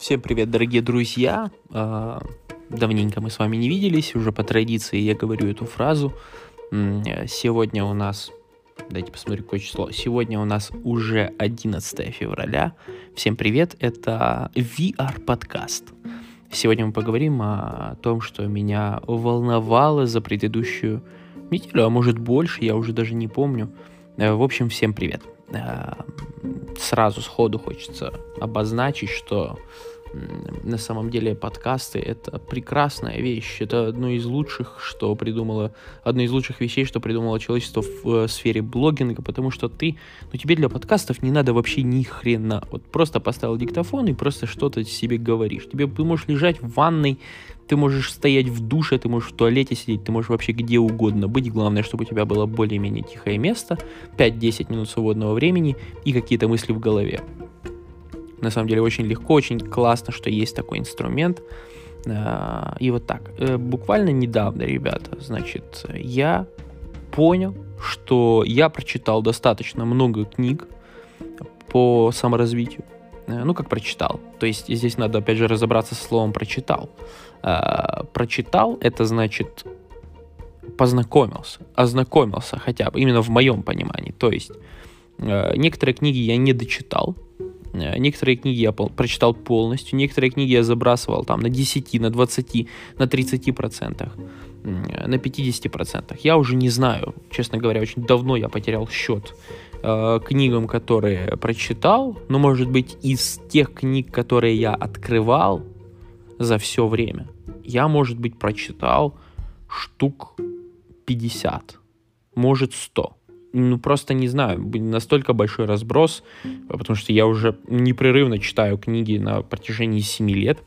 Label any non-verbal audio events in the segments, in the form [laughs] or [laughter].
Всем привет, дорогие друзья! А, давненько мы с вами не виделись, уже по традиции я говорю эту фразу. Сегодня у нас, дайте посмотрю, какое число. Сегодня у нас уже 11 февраля. Всем привет, это VR подкаст. Сегодня мы поговорим о том, что меня волновало за предыдущую неделю, а может больше, я уже даже не помню. Э, в общем, всем привет. Сразу сходу хочется обозначить, что на самом деле подкасты это прекрасная вещь. Это одно из лучших, что придумала, одно из лучших вещей, что придумало человечество в э, сфере блогинга, потому что ты, ну тебе для подкастов не надо вообще ни хрена. Вот просто поставил диктофон и просто что-то себе говоришь. Тебе ты можешь лежать в ванной, ты можешь стоять в душе, ты можешь в туалете сидеть, ты можешь вообще где угодно быть. Главное, чтобы у тебя было более-менее тихое место, 5-10 минут свободного времени и какие-то мысли в голове. На самом деле очень легко, очень классно, что есть такой инструмент. А, и вот так. Э, буквально недавно, ребята, значит, я понял, что я прочитал достаточно много книг по саморазвитию. Э, ну, как прочитал. То есть здесь надо, опять же, разобраться со словом «прочитал». А, прочитал — это значит познакомился, ознакомился хотя бы, именно в моем понимании. То есть э, некоторые книги я не дочитал, некоторые книги я прочитал полностью, некоторые книги я забрасывал там на 10, на 20, на 30 процентах, на 50 процентах. Я уже не знаю, честно говоря, очень давно я потерял счет э, книгам, которые прочитал, но может быть из тех книг, которые я открывал за все время, я, может быть, прочитал штук 50, может 100 ну, просто не знаю, настолько большой разброс, потому что я уже непрерывно читаю книги на протяжении 7 лет.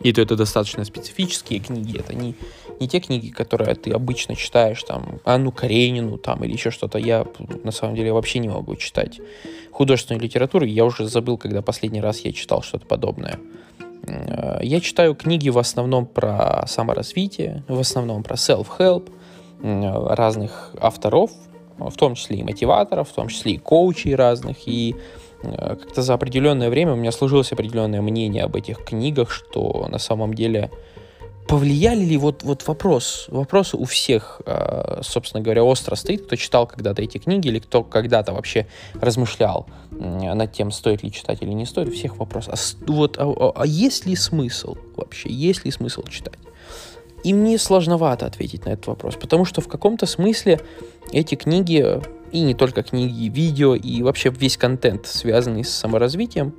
И то это достаточно специфические книги, это не, не те книги, которые ты обычно читаешь, там, Анну Каренину, там, или еще что-то. Я, на самом деле, вообще не могу читать художественную литературу. Я уже забыл, когда последний раз я читал что-то подобное. Э, я читаю книги в основном про саморазвитие, в основном про self-help, разных авторов, в том числе и мотиваторов, в том числе и коучей разных, и э, как-то за определенное время у меня сложилось определенное мнение об этих книгах, что на самом деле повлияли ли вот, вот вопрос, вопрос у всех, э, собственно говоря, остро стоит, кто читал когда-то эти книги или кто когда-то вообще размышлял над тем, стоит ли читать или не стоит, у всех вопрос, а, вот, а, а, а есть ли смысл вообще, есть ли смысл читать? И мне сложновато ответить на этот вопрос, потому что в каком-то смысле эти книги, и не только книги, видео, и вообще весь контент, связанный с саморазвитием,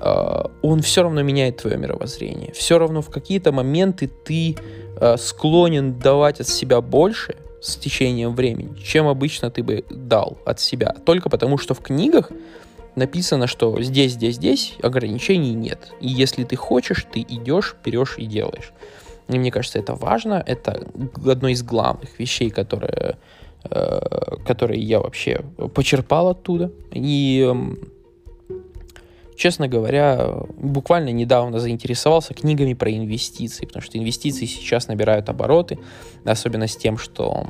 э, он все равно меняет твое мировоззрение. Все равно в какие-то моменты ты э, склонен давать от себя больше с течением времени, чем обычно ты бы дал от себя. Только потому, что в книгах написано, что здесь, здесь, здесь ограничений нет. И если ты хочешь, ты идешь, берешь и делаешь. И мне кажется, это важно. Это одно из главных вещей, которые, э, которые я вообще почерпал оттуда. И эм, честно говоря, буквально недавно заинтересовался книгами про инвестиции, потому что инвестиции сейчас набирают обороты, особенно с тем, что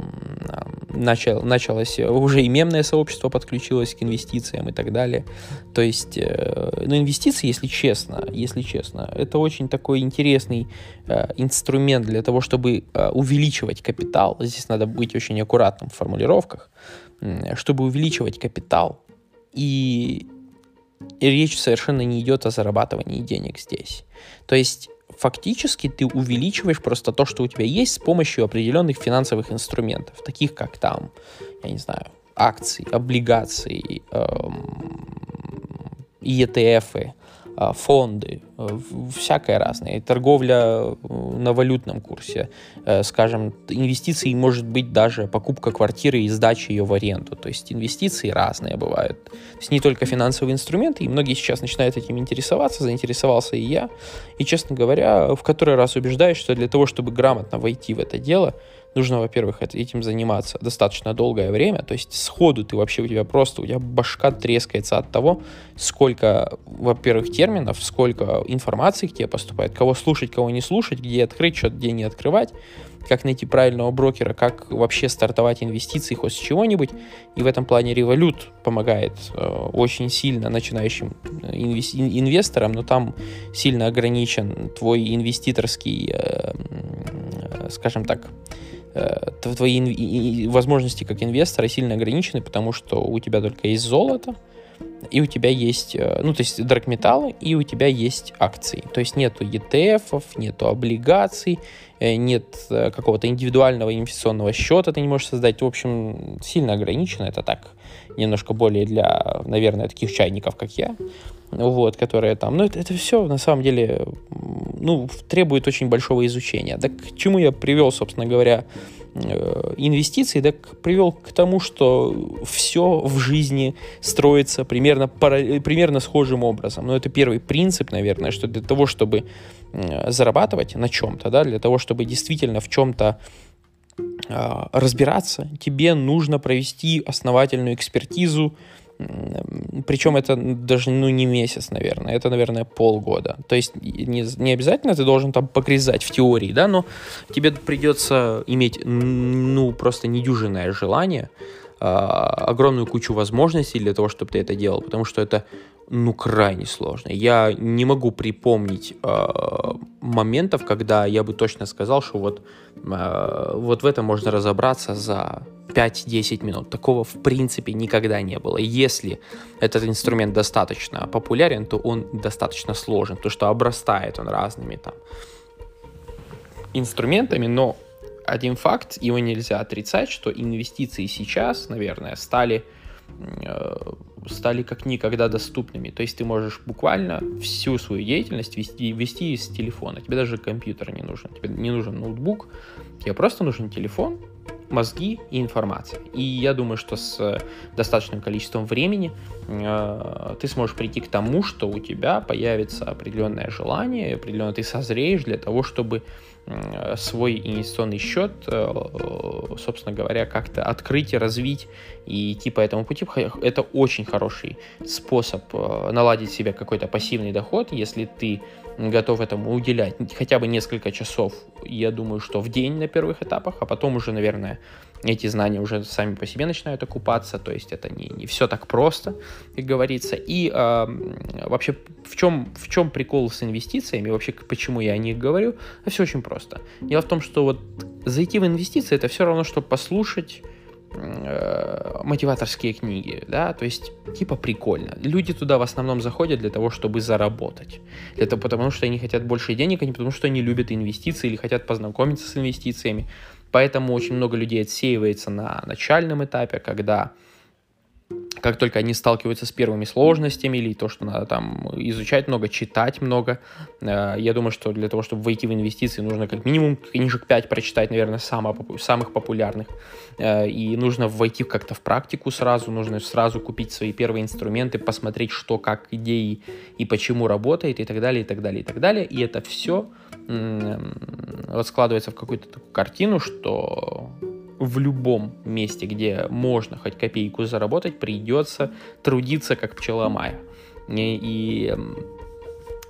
начал, началось, уже и мемное сообщество подключилось к инвестициям и так далее. То есть, э, ну, инвестиции, если честно, если честно, это очень такой интересный э, инструмент для того, чтобы э, увеличивать капитал. Здесь надо быть очень аккуратным в формулировках, чтобы увеличивать капитал и и речь совершенно не идет о зарабатывании денег здесь. То есть фактически ты увеличиваешь просто то, что у тебя есть с помощью определенных финансовых инструментов, таких как там, я не знаю, акции, облигации, эм, ETF, фонды, э, всякое разное. Торговля э, на валютном курсе, э, скажем, инвестиции может быть даже покупка квартиры и сдача ее в аренду. То есть инвестиции разные бывают. То есть не только финансовые инструменты, и многие сейчас начинают этим интересоваться, заинтересовался и я. И, честно говоря, в который раз убеждаюсь, что для того, чтобы грамотно войти в это дело, нужно, во-первых, этим заниматься достаточно долгое время, то есть сходу ты вообще, у тебя просто, у тебя башка трескается от того, сколько, во-первых, терминов, сколько информации к тебе поступает, кого слушать, кого не слушать, где открыть, что где не открывать, как найти правильного брокера, как вообще стартовать инвестиции хоть с чего-нибудь. И в этом плане Revolut помогает э, очень сильно начинающим э, инвес- инвесторам, но там сильно ограничен твой инвеститорский, э, э, скажем так, твои ин- возможности как инвестора сильно ограничены, потому что у тебя только есть золото, и у тебя есть, э, ну, то есть драгметаллы, и у тебя есть акции. То есть нету ETF, нету облигаций, э, нет э, какого-то индивидуального инвестиционного счета ты не можешь создать. В общем, сильно ограничено. Это так, немножко более для, наверное, таких чайников, как я, вот, которые там, ну, это, это все на самом деле, ну, требует очень большого изучения. Так к чему я привел, собственно говоря, Э, инвестиций, да, привел к тому, что все в жизни строится примерно, примерно схожим образом. Но это первый принцип, наверное, что для того, чтобы зарабатывать на чем-то, да, для того, чтобы действительно в чем-то а, разбираться, тебе нужно провести основательную экспертизу, причем это даже ну, не месяц, наверное, это, наверное, полгода. То есть не, не обязательно ты должен там погрязать в теории, да, но тебе придется иметь, ну, просто недюжинное желание, э, огромную кучу возможностей для того, чтобы ты это делал, потому что это, ну, крайне сложно. Я не могу припомнить э, моментов, когда я бы точно сказал, что вот, э, вот в этом можно разобраться за 5-10 минут. Такого в принципе никогда не было. Если этот инструмент достаточно популярен, то он достаточно сложен, то что обрастает он разными там инструментами, но один факт, его нельзя отрицать, что инвестиции сейчас, наверное, стали э, стали как никогда доступными. То есть ты можешь буквально всю свою деятельность вести, вести из телефона. Тебе даже компьютер не нужен. Тебе не нужен ноутбук. Тебе просто нужен телефон, мозги и информация. И я думаю, что с достаточным количеством времени э, ты сможешь прийти к тому, что у тебя появится определенное желание, определенно ты созреешь для того, чтобы э, свой инвестиционный счет, э, собственно говоря, как-то открыть и развить и идти по этому пути. Это очень хороший способ э, наладить себе какой-то пассивный доход, если ты готов этому уделять хотя бы несколько часов, я думаю, что в день на первых этапах, а потом уже, наверное, эти знания уже сами по себе начинают окупаться, то есть это не, не все так просто, как говорится. И э, вообще в чем, в чем прикол с инвестициями, вообще почему я о них говорю, все очень просто. Дело в том, что вот зайти в инвестиции это все равно, что послушать э, мотиваторские книги, да, то есть типа прикольно. Люди туда в основном заходят для того, чтобы заработать, для того, потому что они хотят больше денег, а не потому что они любят инвестиции или хотят познакомиться с инвестициями. Поэтому очень много людей отсеивается на начальном этапе, когда как только они сталкиваются с первыми сложностями или то, что надо там изучать много, читать много, э, я думаю, что для того, чтобы войти в инвестиции, нужно как минимум книжек 5 прочитать, наверное, самых популярных. Э, и нужно войти как-то в практику сразу, нужно сразу купить свои первые инструменты, посмотреть, что, как, идеи и почему работает, и так далее, и так далее, и так далее. И это все вот складывается в какую-то такую картину, что в любом месте, где можно хоть копейку заработать, придется трудиться как пчела Майя. И, и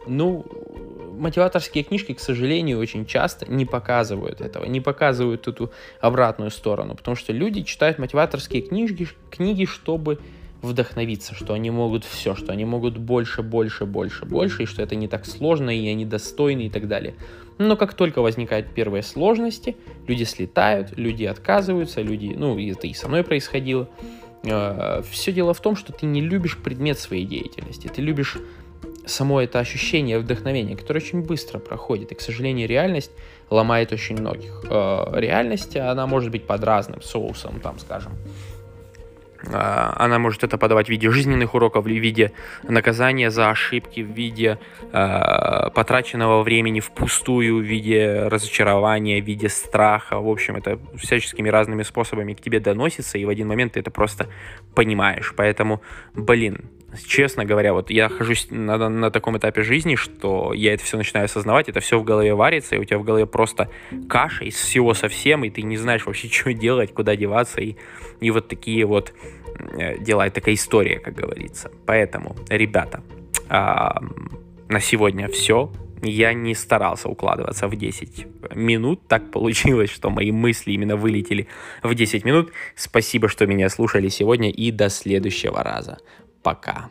ну, мотиваторские книжки, к сожалению, очень часто не показывают этого, не показывают эту обратную сторону, потому что люди читают мотиваторские книжки, книги, чтобы вдохновиться, что они могут все, что они могут больше, больше, больше, больше, и что это не так сложно, и они достойны и так далее. Но как только возникают первые сложности, люди слетают, люди отказываются, люди, ну, это и со мной происходило. Э, все дело в том, что ты не любишь предмет своей деятельности, ты любишь само это ощущение вдохновения, которое очень быстро проходит. И, к сожалению, реальность ломает очень многих. Э, реальность, она может быть под разным соусом, там, скажем, она может это подавать в виде жизненных уроков, в виде наказания за ошибки, в виде э, потраченного времени впустую, в виде разочарования, в виде страха. В общем, это всяческими разными способами к тебе доносится, и в один момент ты это просто понимаешь. Поэтому, блин, честно говоря, вот я нахожусь на, на таком этапе жизни, что я это все начинаю осознавать, это все в голове варится, и у тебя в голове просто каша из всего совсем, и ты не знаешь вообще, [laughs] что делать, куда деваться, и, и вот такие вот э, дела, и такая история, как говорится. Поэтому, ребята, а, на сегодня все. Я не старался укладываться в 10 минут. Так получилось, что мои мысли именно вылетели в 10 минут. Спасибо, что меня слушали сегодня и до следующего раза. Пока.